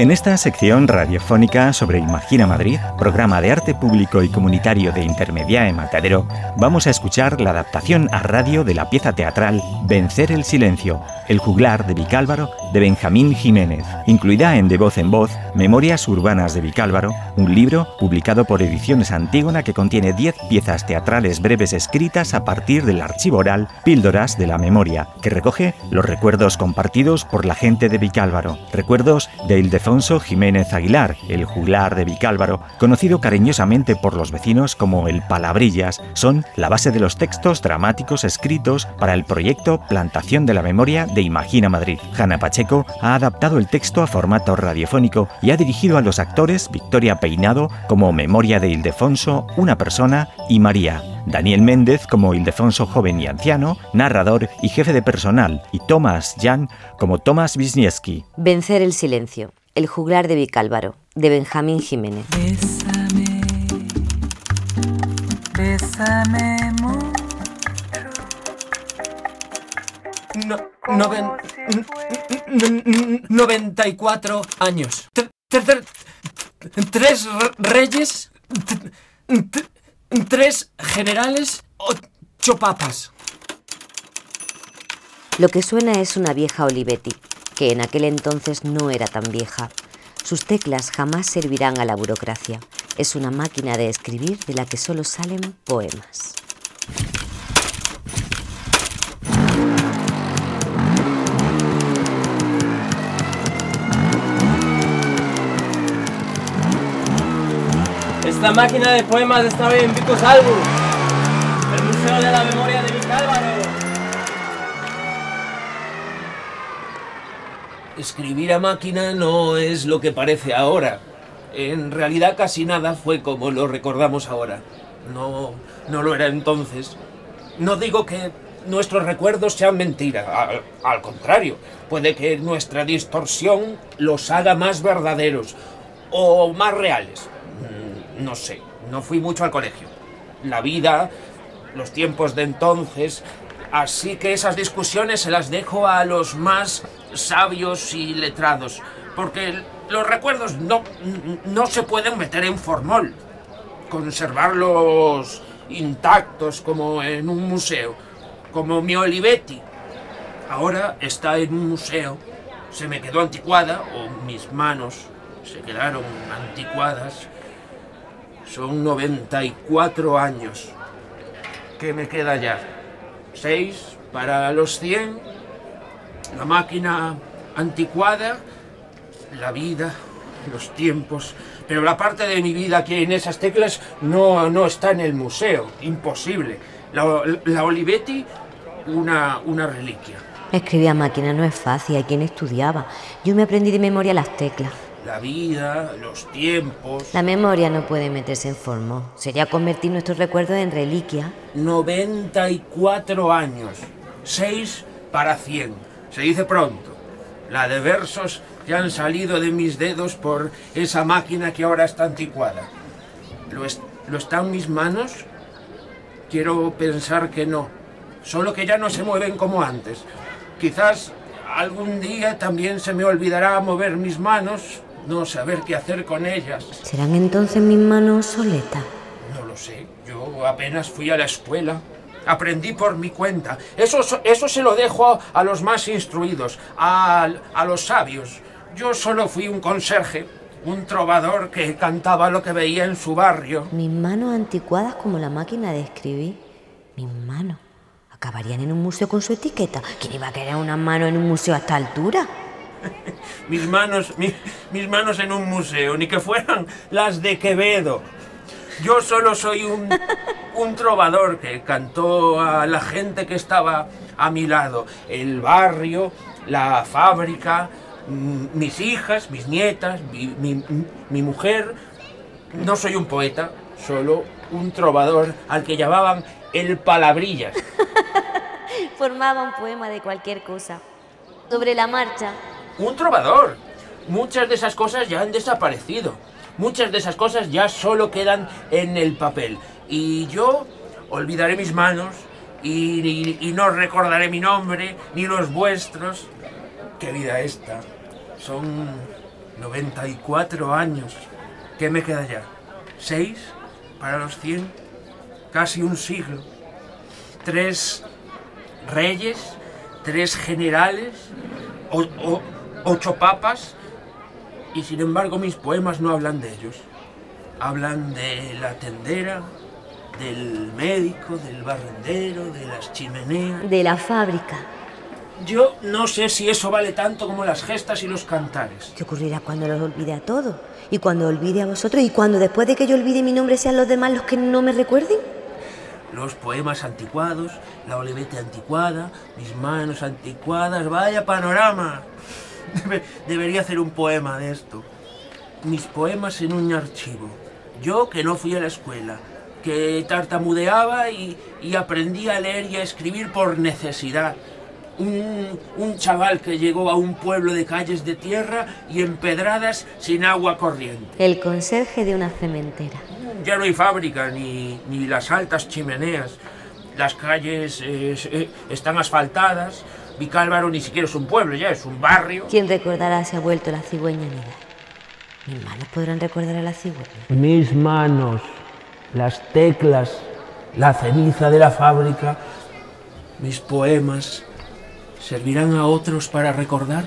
En esta sección radiofónica sobre Imagina Madrid, programa de arte público y comunitario de Intermediae Matadero, vamos a escuchar la adaptación a radio de la pieza teatral Vencer el Silencio, El juglar de Vicálvaro de Benjamín Jiménez, incluida en De Voz en Voz, Memorias Urbanas de Vicálvaro, un libro publicado por Ediciones Antígona que contiene 10 piezas teatrales breves escritas a partir del archivo oral Píldoras de la Memoria, que recoge los recuerdos compartidos por la gente de Vicálvaro, recuerdos de Ildefonso Alfonso Jiménez Aguilar, el juglar de Vicálvaro, conocido cariñosamente por los vecinos como el Palabrillas, son la base de los textos dramáticos escritos para el proyecto Plantación de la Memoria de Imagina Madrid. Hanna Pacheco ha adaptado el texto a formato radiofónico y ha dirigido a los actores Victoria Peinado como Memoria de Ildefonso, una persona, y María. Daniel Méndez como Ildefonso joven y anciano, narrador y jefe de personal, y Tomás Jan como Tomás Wisniewski. Vencer el silencio. El juglar de Vicálvaro, de Benjamín Jiménez. Bésame, bésame mucho. No, noven, n- n- 94 años. Tre- tres re- reyes. Tres generales. Ocho papas. Lo que suena es una vieja Olivetti, que en aquel entonces no era tan vieja. Sus teclas jamás servirán a la burocracia. Es una máquina de escribir de la que solo salen poemas. Esta máquina de poemas estaba en Vicus Albus, el Museo de la Memoria de Vicálvaro. Escribir a máquina no es lo que parece ahora. En realidad casi nada fue como lo recordamos ahora. No, no lo era entonces. No digo que nuestros recuerdos sean mentira. Al, al contrario, puede que nuestra distorsión los haga más verdaderos o más reales. No sé, no fui mucho al colegio. La vida, los tiempos de entonces, así que esas discusiones se las dejo a los más sabios y letrados, porque los recuerdos no, no se pueden meter en formol, conservarlos intactos como en un museo, como mi Olivetti. Ahora está en un museo, se me quedó anticuada, o mis manos se quedaron anticuadas. Son 94 años. ¿Qué me queda ya? ¿Seis para los 100? La máquina anticuada, la vida, los tiempos. Pero la parte de mi vida que en esas teclas no, no está en el museo. Imposible. La, Olivetti, una, una reliquia. Escribir a máquina no es fácil, hay quien estudiaba. Yo me aprendí de memoria las teclas. La vida, los tiempos. La memoria no puede meterse en formo. Sería convertir nuestros recuerdos en reliquia. 94 años. 6 para 100. Se dice pronto. La de versos ya han salido de mis dedos por esa máquina que ahora está anticuada. ¿Lo, es- ¿Lo están mis manos? Quiero pensar que no. Solo que ya no se mueven como antes. Quizás algún día también se me olvidará mover mis manos, no saber qué hacer con ellas. ¿Serán entonces mis manos soletas? No lo sé. Yo apenas fui a la escuela. Aprendí por mi cuenta. Eso, eso se lo dejo a, los más instruidos, a, a los sabios. Yo solo fui un conserje, un trovador que cantaba lo que veía en su barrio. Mis manos anticuadas como la máquina de escribir. Mis manos. ¿Acabarían en un museo con su etiqueta? ¿Quién iba a querer una mano en un museo a esta altura? Mis manos, mi- mis manos en un museo, ni que fueran las de Quevedo. Yo solo soy un, un trovador que cantó a la gente que estaba a mi lado. El barrio, la fábrica, mis hijas, mis nietas, mi, mi- mi mujer. No soy un poeta, solo un trovador al que llamaban el palabrillas. Formaba un poema de cualquier cosa. Sobre la marcha. Un trovador. Muchas de esas cosas ya han desaparecido. Muchas de esas cosas ya solo quedan en el papel. Y yo olvidaré mis manos y, no recordaré mi nombre ni los vuestros. Qué vida esta. Son 94 años. ¿Qué me queda ya? ¿Seis para los 100? Casi un siglo. Tres reyes, tres generales, ocho papas, y sin embargo mis poemas no hablan de ellos. Hablan de la tendera, del médico, del barrendero, de las chimeneas. De la fábrica. Yo no sé si eso vale tanto como las gestas y los cantares. ¿Qué ocurrirá cuando los olvide a todos? ¿Y cuando olvide a vosotros? ¿Y cuando después de que yo olvide mi nombre sean los demás los que no me recuerden? Los poemas anticuados, la olivete anticuada, mis manos anticuadas, vaya panorama. Debe- debería hacer un poema de esto. Mis poemas en un archivo. Yo que no fui a la escuela, que tartamudeaba y, y aprendí a leer y a escribir por necesidad. Un, un chaval que llegó a un pueblo de calles de tierra y empedradas sin agua corriente. El conserje de una cementera. Ya no hay fábrica ni, ni las altas chimeneas. Las calles eh, eh, están asfaltadas. Vicálvaro ni siquiera es un pueblo, ya es un barrio. ¿Quién recordará si ha vuelto la cigüeña anida? Mis manos podrán recordar a la cigüeña. Mis manos, las teclas, la ceniza de la fábrica, mis poemas, ¿servirán a otros para recordar?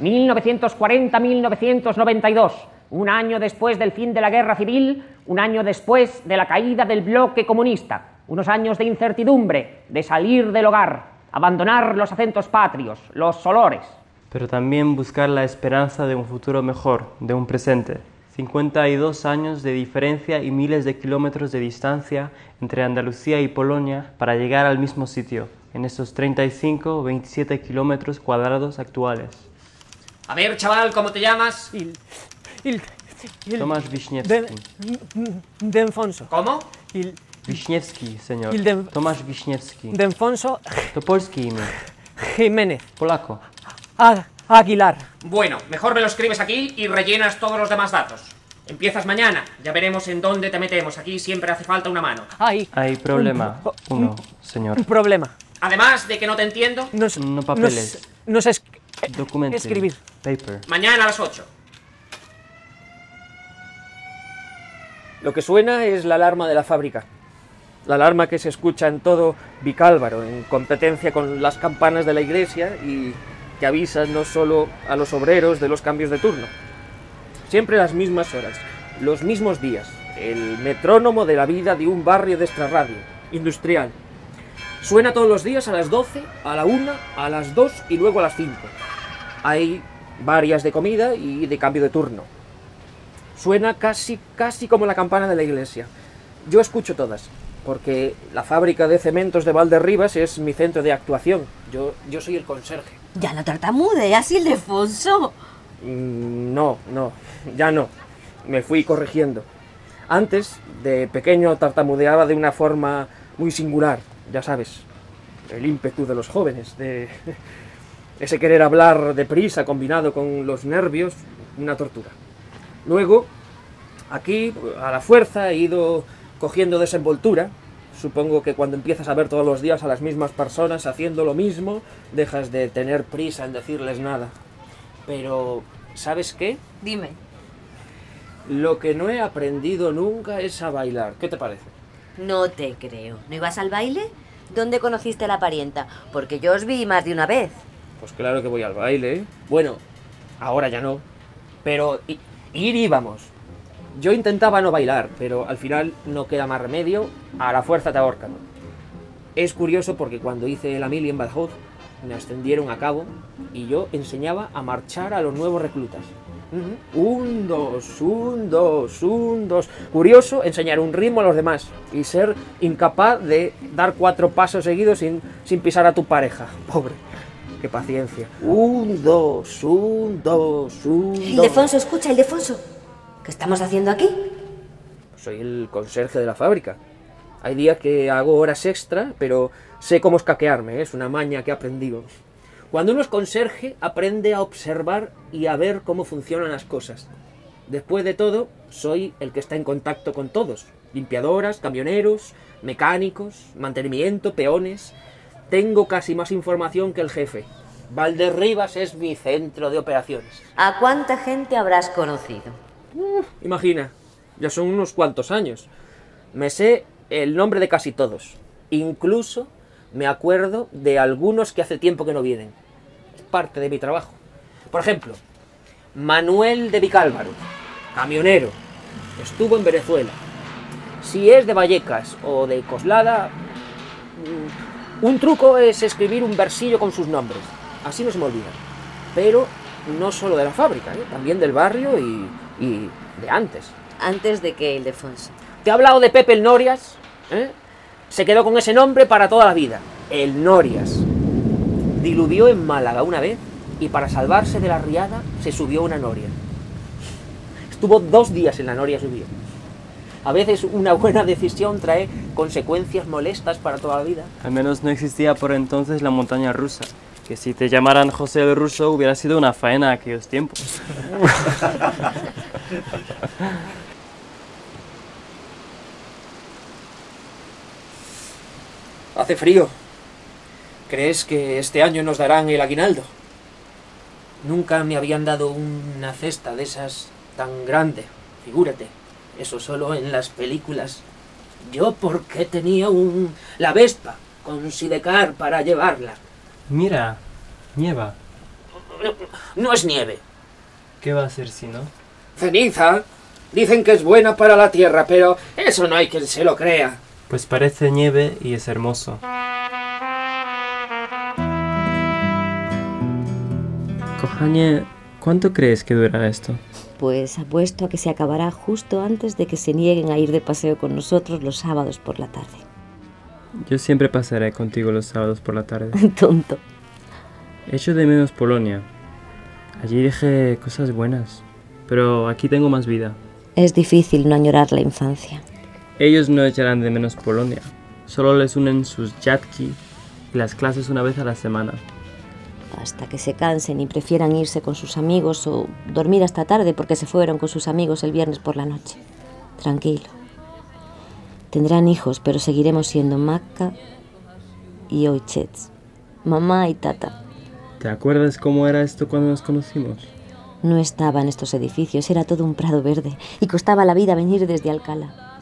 1940-1992, un año después del fin de la guerra civil, un año después de la caída del bloque comunista, unos años de incertidumbre, de salir del hogar, abandonar los acentos patrios, los olores. pero también buscar la esperanza de un futuro mejor, de un presente. 52 años de diferencia y miles de kilómetros de distancia entre Andalucía y Polonia para llegar al mismo sitio, en estos 35 o 27 kilómetros cuadrados actuales. A ver, chaval, ¿cómo te llamas? Il, il, il Tomasz de, de Alfonso. ¿Cómo? Il, Wiśniewski, señor. Il de- Tomasz Wiśniewski. de Alfonso To polskie imię. Jiménez Polako. A- Aguilar. Bueno, mejor me lo escribes aquí y rellenas todos los demás datos. Empiezas mañana, ya veremos en dónde te metemos. Aquí siempre hace falta una mano. Hay Hay problema. un- Uno, señor. un problema. Además de que no te entiendo, No, No no papeles. No sé es- Documento. escribir. Paper. mañana a las 8. Lo que suena es la alarma de la fábrica. La alarma que se escucha en todo Vicálvaro, en competencia con las campanas de la iglesia y que avisa no solo a los obreros de los cambios de turno. Siempre las mismas horas, los mismos días, el metrónomo de la vida de un barrio de extrarradio, industrial. Suena todos los días a las 12, a la 1, a las 2 y luego a las 5. Hay varias de comida y de cambio de turno. Suena casi, casi como la campana de la iglesia. Yo escucho todas, porque la fábrica de cementos de Valderribas es mi centro de actuación. Yo, yo soy el conserje. Ya no tartamudeas, Ildefonso. Mm, No, no, ya no. Me fui corrigiendo. Antes, de pequeño, tartamudeaba de una forma muy singular, ya sabes. El ímpetu de los jóvenes, de ese querer hablar deprisa combinado con los nervios, una tortura. Luego, aquí, a la fuerza, he ido cogiendo desenvoltura. Supongo que cuando empiezas a ver todos los días a las mismas personas haciendo lo mismo, dejas de tener prisa en decirles nada. Pero, ¿sabes qué? Dime. Lo que no he aprendido nunca es a bailar. ¿Qué te parece? No te creo. ¿No ibas al baile? ¿Dónde conociste a la parienta? Porque yo os vi más de una vez. Pues claro que voy al baile. ¿eh? Bueno, ahora ya no. Pero ir íbamos. Yo intentaba no bailar, pero al final no queda más remedio. A la fuerza te ahorcan. Es curioso porque cuando hice la mili en Badajoz, me ascendieron a cabo y yo enseñaba a marchar a los nuevos reclutas. Ujú. Un, dos, un, dos, un, dos. Curioso enseñar un ritmo a los demás y ser incapaz de dar cuatro pasos seguidos sin, sin pisar a tu pareja. Pobre. Qué paciencia. Un, dos, un, dos, un, dos. Ildefonso, escucha, Ildefonso. ¿Qué estamos haciendo aquí? Soy el conserje de la fábrica. Hay días que hago horas extra, pero sé cómo escaquearme, ¿eh? es una maña que he aprendido. Cuando uno es conserje, aprende a observar y a ver cómo funcionan las cosas. Después de todo, soy el que está en contacto con todos. Limpiadoras, camioneros, mecánicos, mantenimiento, peones. Tengo casi más información que el jefe. Valderribas es mi centro de operaciones. ¿A cuánta gente habrás conocido? Imagina, ya son unos cuantos años. Me sé el nombre de casi todos. Incluso me acuerdo de algunos que hace tiempo que no vienen. Es parte de mi trabajo. Por ejemplo, Manuel de Vicálvaro, camionero, estuvo en Venezuela. Si es de Vallecas o de Coslada, mm, un truco es escribir un versillo con sus nombres. Así no se me olvida. Pero no solo de la fábrica, ¿eh? también del barrio y, y de antes. Antes de que Ildefonso. Te he hablado de Pepe el Norias. ¿eh? Se quedó con ese nombre para toda la vida. El Norias. Diluvió en Málaga una vez y para salvarse de la riada se subió a una noria. Estuvo dos días en la noria subido. A veces una buena decisión trae consecuencias molestas para toda la vida. Al menos no existía por entonces la montaña rusa, que si te llamaran José el Ruso hubiera sido una faena aquellos tiempos. Hace frío. ¿Crees que este año nos darán el aguinaldo? Nunca me habían dado una cesta de esas tan grande, figúrate. Eso solo en las películas. Yo porque tenía un la Vespa con sidecar para llevarla. Mira, nieva. No es nieve, ¿Qué va a ser si no? ceniza. Dicen que es buena para la tierra, pero eso no hay quien se lo crea. Pues parece nieve y es hermoso. Kohañe, ¿cuánto crees que durará esto? Pues apuesto a que se acabará justo antes de que se nieguen a ir de paseo con nosotros los sábados por la tarde. Yo siempre pasaré contigo los sábados por la tarde. Tonto. Echo de menos Polonia. Allí dejé cosas buenas, pero aquí tengo más vida. Es difícil no añorar la infancia. Ellos no echarán de menos Polonia. Solo les unen sus yatki y las clases una vez a la semana. Hasta que se cansen y prefieran irse con sus amigos o dormir hasta tarde porque se fueron con sus amigos el viernes por la noche. Tranquilo. Tendrán hijos, pero seguiremos siendo Maca y Oichets. Mamá y tata. ¿Te acuerdas cómo era esto cuando nos conocimos? No estaba en estos edificios, era todo un prado verde y costaba la vida venir desde Alcalá.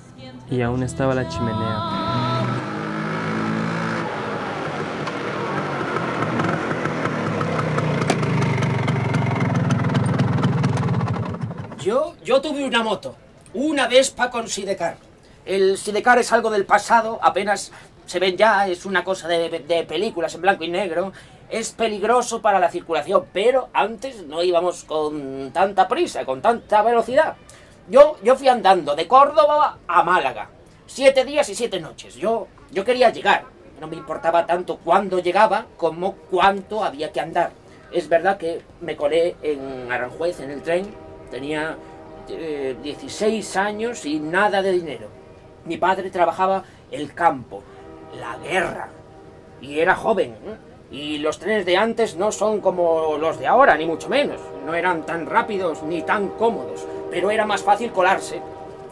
Y aún estaba la chimenea. Yo, yo tuve una moto, una Vespa con sidecar. El sidecar es algo del pasado, apenas se ven ya, es una cosa de, películas en blanco y negro. Es peligroso para la circulación, pero antes no íbamos con tanta prisa, con tanta velocidad. Yo, yo fui andando de Córdoba a Málaga, siete días y siete noches. Yo, yo quería llegar, no me importaba tanto cuándo llegaba como cuánto había que andar. Es verdad que me colé en Aranjuez en el tren, tenía eh, 16 años y nada de dinero. Mi padre trabajaba el campo, la guerra, y era joven. ¿eh? Y los trenes de antes no son como los de ahora, ni mucho menos. No eran tan rápidos ni tan cómodos, pero era más fácil colarse.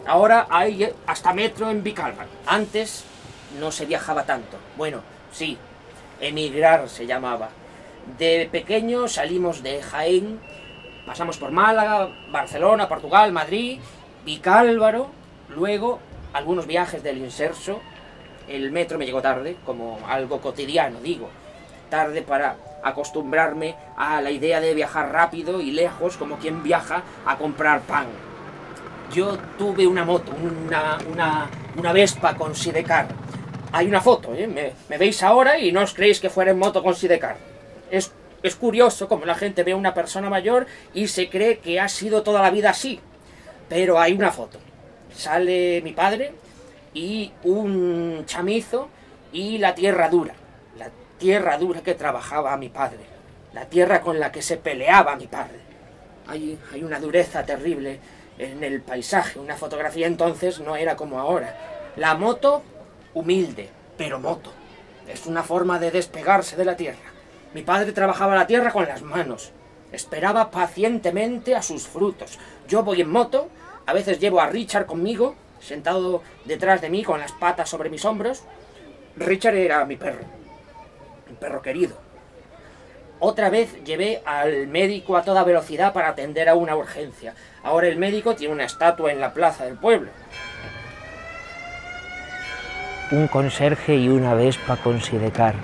Ahora hay hasta metro en Vicalba. Antes no se viajaba tanto. Bueno, sí, emigrar se llamaba. De pequeño salimos de Jaén, pasamos por Málaga, Barcelona, Portugal, Madrid, Vicálvaro, luego algunos viajes del Inserso. El metro me llegó tarde, como algo cotidiano, digo. Tarde para acostumbrarme a la idea de viajar rápido y lejos, como quien viaja a comprar pan. Yo tuve una moto, una, una, Vespa con sidecar. Hay una foto, ¿eh? me, me veis ahora y no os creéis que fuera en moto con sidecar. Es, es curioso como la gente ve a una persona mayor y se cree que ha sido toda la vida así. Pero hay una foto. Sale mi padre y un chamizo y la tierra dura. La tierra dura que trabajaba mi padre. La tierra con la que se peleaba mi padre. Hay, hay una dureza terrible en el paisaje. Una fotografía entonces no era como ahora. La moto, humilde, pero moto. Es una forma de despegarse de la tierra. Mi padre trabajaba la tierra con las manos. Esperaba pacientemente a sus frutos. Yo voy en moto, a veces llevo a Richard conmigo, sentado detrás de mí con las patas sobre mis hombros. Richard era mi perro, un perro querido. Otra vez llevé al médico a toda velocidad para atender a una urgencia. Ahora el médico tiene una estatua en la plaza del pueblo. Un conserje y una vespa con sidecar.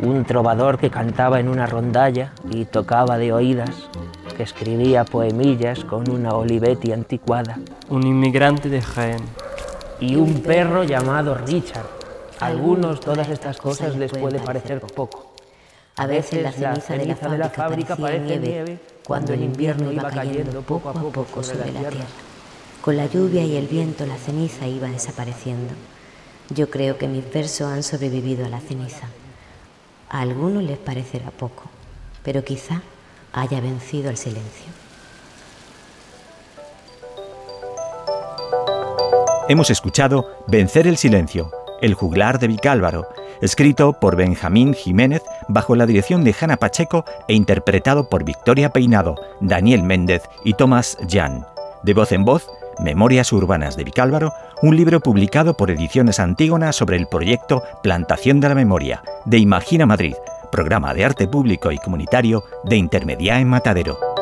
Un trovador que cantaba en una rondalla y tocaba de oídas, que escribía poemillas con una Olivetti anticuada. Un inmigrante de Jaén. Y un perro llamado Richard. A algunos todas estas cosas les puede parecer poco. A veces la ceniza, de, la fábrica parecía nieve cuando el invierno iba cayendo poco a poco sobre la tierra. Con la lluvia y el viento la ceniza iba desapareciendo. Yo creo que mis versos han sobrevivido a la ceniza. A algunos les parecerá poco, pero quizá haya vencido al silencio. Hemos escuchado Vencer el Silencio, El juglar de Vicálvaro, escrito por Benjamín Jiménez bajo la dirección de Jana Pacheco e interpretado por Victoria Peinado, Daniel Méndez y Tomás Jan. De voz en voz, Memorias Urbanas de Vicálvaro, un libro publicado por Ediciones Antígona sobre el proyecto Plantación de la Memoria, de Imagina Madrid, programa de arte público y comunitario de Intermedia en Matadero.